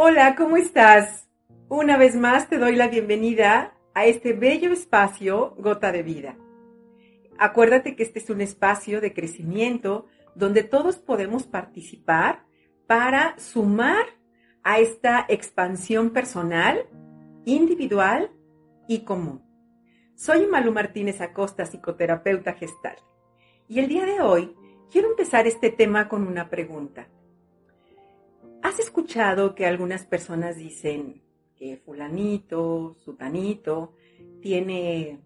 Hola, ¿cómo estás? Una vez más te doy la bienvenida a este bello espacio Gota de Vida. Acuérdate que este es un espacio de crecimiento donde todos podemos participar para sumar a esta expansión personal, individual y común. Soy Malu Martínez Acosta, psicoterapeuta gestal. Y el día de hoy quiero empezar este tema con una pregunta. ¿Has escuchado que algunas personas dicen que fulanito, sutanito, tiene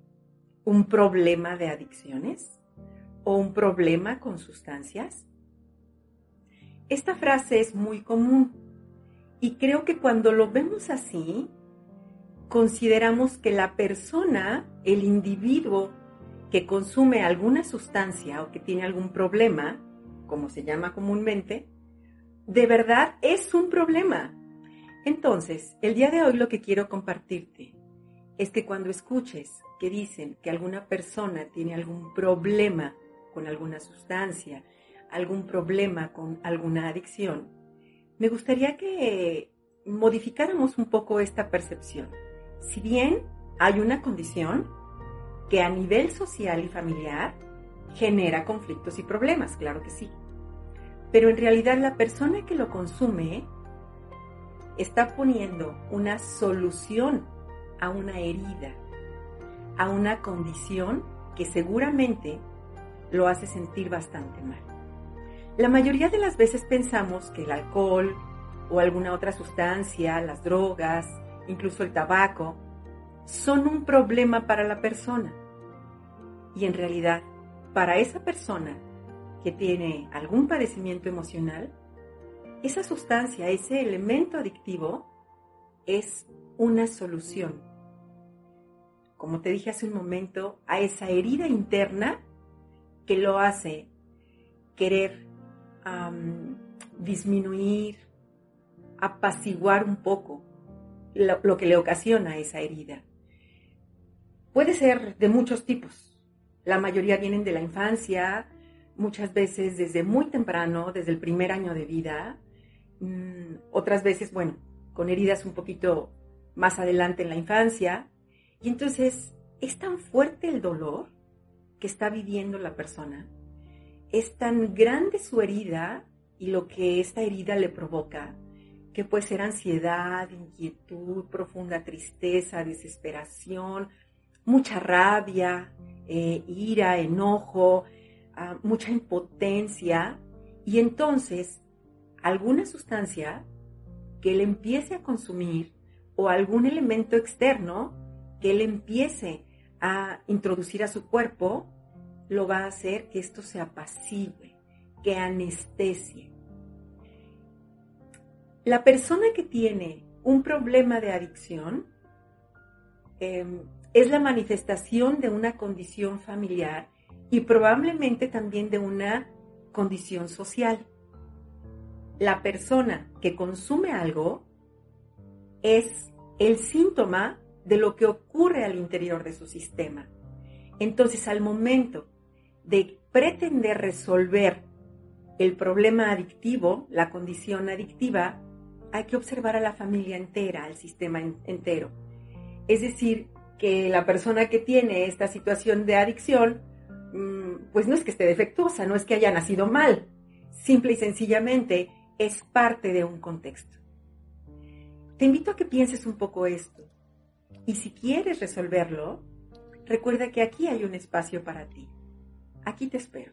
un problema de adicciones o un problema con sustancias? Esta frase es muy común y creo que cuando lo vemos así, consideramos que la persona, el individuo que consume alguna sustancia o que tiene algún problema, como se llama comúnmente, de verdad es un problema. Entonces, el día de hoy lo que quiero compartirte es que cuando escuches que dicen que alguna persona tiene algún problema con alguna sustancia, algún problema con alguna adicción, me gustaría que modificáramos un poco esta percepción. Si bien hay una condición que a nivel social y familiar genera conflictos y problemas, claro que sí pero en realidad la persona que lo consume está poniendo una solución a una herida, a una condición que seguramente lo hace sentir bastante mal. La mayoría de las veces pensamos que el alcohol o alguna otra sustancia, las drogas, incluso el tabaco, son un problema para la persona. Y en realidad, para esa persona que tiene algún padecimiento emocional, esa sustancia, ese elemento adictivo, es una solución. Como te dije hace un momento, a esa herida interna que lo hace querer disminuir, apaciguar un poco lo, que le ocasiona esa herida. Puede ser de muchos tipos. La mayoría vienen de la infancia, muchas veces desde muy temprano, desde el primer año de vida, mm, otras veces, bueno, con heridas un poquito más adelante en la infancia. Y entonces es tan fuerte el dolor que está viviendo la persona, es tan grande su herida y lo que esta herida le provoca, que puede ser ansiedad, inquietud, profunda tristeza, desesperación, mucha rabia, eh, ira, enojo, mucha impotencia y entonces alguna sustancia que él empiece a consumir o algún elemento externo que él empiece a introducir a su cuerpo, lo va a hacer que esto se apacigüe, que anestesie. La persona que tiene un problema de adicción em, es la manifestación de una condición familiar y probablemente también de una condición social. La persona que consume algo es el síntoma de lo que ocurre al interior de su sistema. Entonces, al momento de pretender resolver el problema adictivo, la condición adictiva, hay que observar a la familia entera, al sistema entero. Es decir, que la persona que tiene esta situación de adicción pues no es que esté defectuosa, no es que haya nacido mal, simple y sencillamente es parte de un contexto. Te invito a que pienses un poco esto y si quieres resolverlo, recuerda que aquí hay un espacio para ti. Aquí te espero.